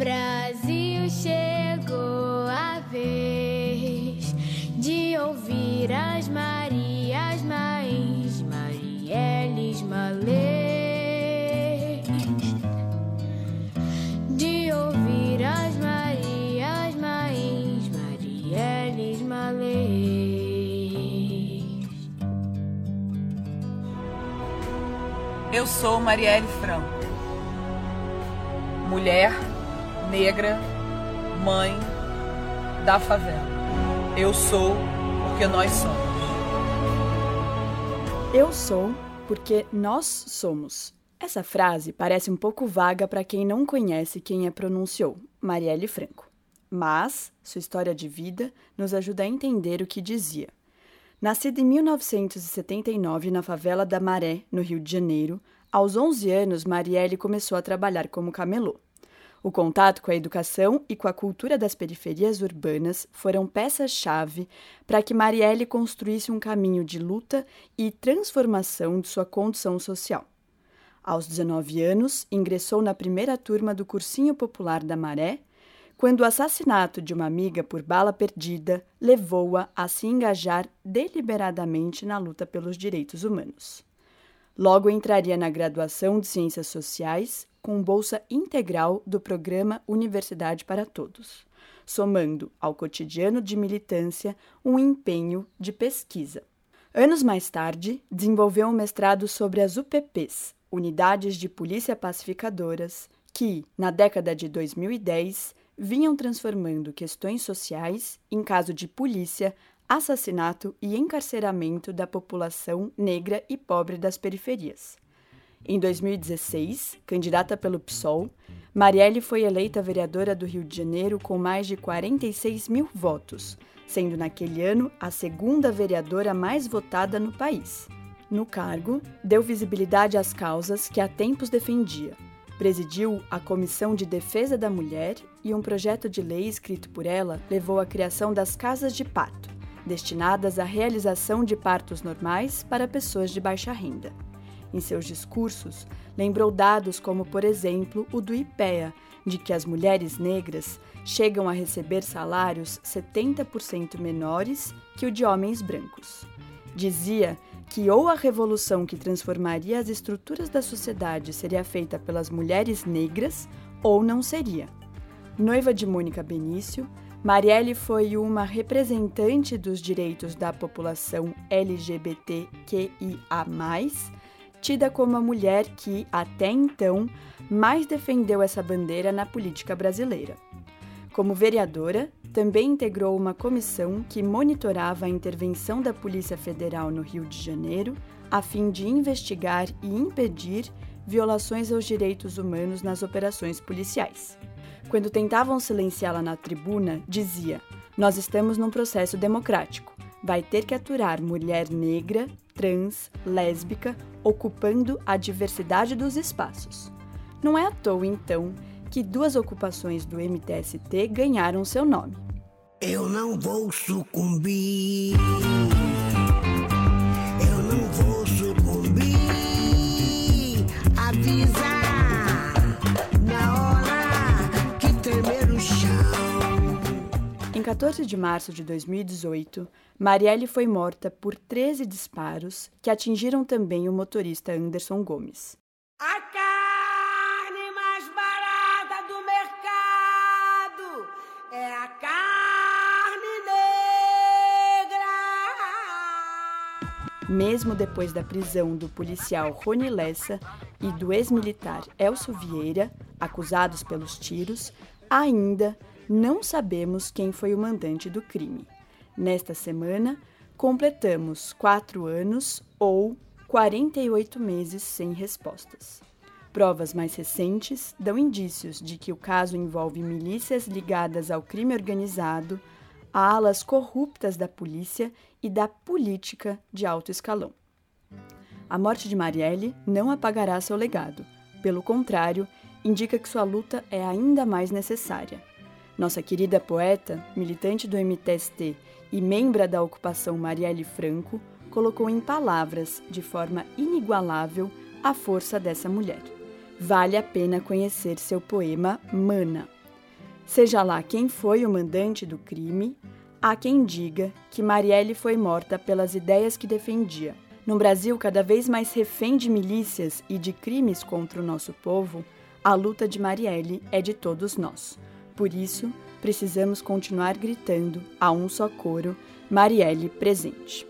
Brasil chegou a vez de ouvir as Marias, Mães, Marielles, Malês. De ouvir as Marias, Mães, Marielles, Malês. Eu sou Marielle Franco. Mulher, negra, mãe da favela. Eu sou porque nós somos. Eu sou porque nós somos. Essa frase parece um pouco vaga para quem não conhece quem a pronunciou, Marielle Franco. Mas sua história de vida nos ajuda a entender o que dizia. Nascida em 1979 na favela da Maré, no Rio de Janeiro, aos 11 anos Marielle começou a trabalhar como camelô. O contato com a educação e com a cultura das periferias urbanas foram peças-chave para que Marielle construísse um caminho de luta e transformação de sua condição social. Aos 19 anos, ingressou na primeira turma do Cursinho Popular da Maré, quando o assassinato de uma amiga por bala perdida levou-a a se engajar deliberadamente na luta pelos direitos humanos. Logo entraria na graduação de Ciências Sociais com bolsa integral do programa Universidade para Todos, somando ao cotidiano de militância um empenho de pesquisa. Anos mais tarde, desenvolveu um mestrado sobre as UPPs, Unidades de Polícia Pacificadoras, que, na década de 2010, vinham transformando questões sociais em caso de polícia, assassinato e encarceramento da população negra e pobre das periferias. Em 2016, candidata pelo PSOL, Marielle foi eleita vereadora do Rio de Janeiro com mais de 46 mil votos, sendo naquele ano a segunda vereadora mais votada no país. No cargo, deu visibilidade às causas que há tempos defendia. Presidiu a Comissão de Defesa da Mulher e um projeto de lei escrito por ela levou à criação das Casas de Parto, destinadas à realização de partos normais para pessoas de baixa renda. Em seus discursos, lembrou dados como, por exemplo, o do IPEA, de que as mulheres negras chegam a receber salários 70% menores que o de homens brancos. Dizia que ou a revolução que transformaria as estruturas da sociedade seria feita pelas mulheres negras ou não seria. Noiva de Mônica Benício, Marielle foi uma representante dos direitos da população LGBTQIA, tida como a mulher que, até então, mais defendeu essa bandeira na política brasileira. Como vereadora, também integrou uma comissão que monitorava a intervenção da Polícia Federal no Rio de Janeiro, a fim de investigar e impedir violações aos direitos humanos nas operações policiais. Quando tentavam silenciá-la na tribuna, dizia: Nós estamos num processo democrático. Vai ter que aturar mulher negra, trans, lésbica, ocupando a diversidade dos espaços. Não é à toa, então, que duas ocupações do MTST ganharam seu nome. Eu não vou sucumbir. Em 14 de março de 2018, Marielle foi morta por 13 disparos que atingiram também o motorista Anderson Gomes. A carne mais barata do mercado é a carne negra. Mesmo depois da prisão do policial Rony Lessa e do ex-militar Elcio Vieira, acusados pelos tiros, ainda não sabemos quem foi o mandante do crime. Nesta semana, completamos quatro anos ou 48 meses sem respostas. Provas mais recentes dão indícios de que o caso envolve milícias ligadas ao crime organizado, alas corruptas da polícia e da política de alto escalão. A morte de Marielle não apagará seu legado. Pelo contrário, indica que sua luta é ainda mais necessária. Nossa querida poeta, militante do MTST e membra da ocupação Marielle Franco, colocou em palavras, de forma inigualável, a força dessa mulher. Vale a pena conhecer seu poema Mana. Seja lá quem foi o mandante do crime, há quem diga que Marielle foi morta pelas ideias que defendia. No Brasil, cada vez mais refém de milícias e de crimes contra o nosso povo, a luta de Marielle é de todos nós. Por isso, precisamos continuar gritando a um só coro: Marielle presente.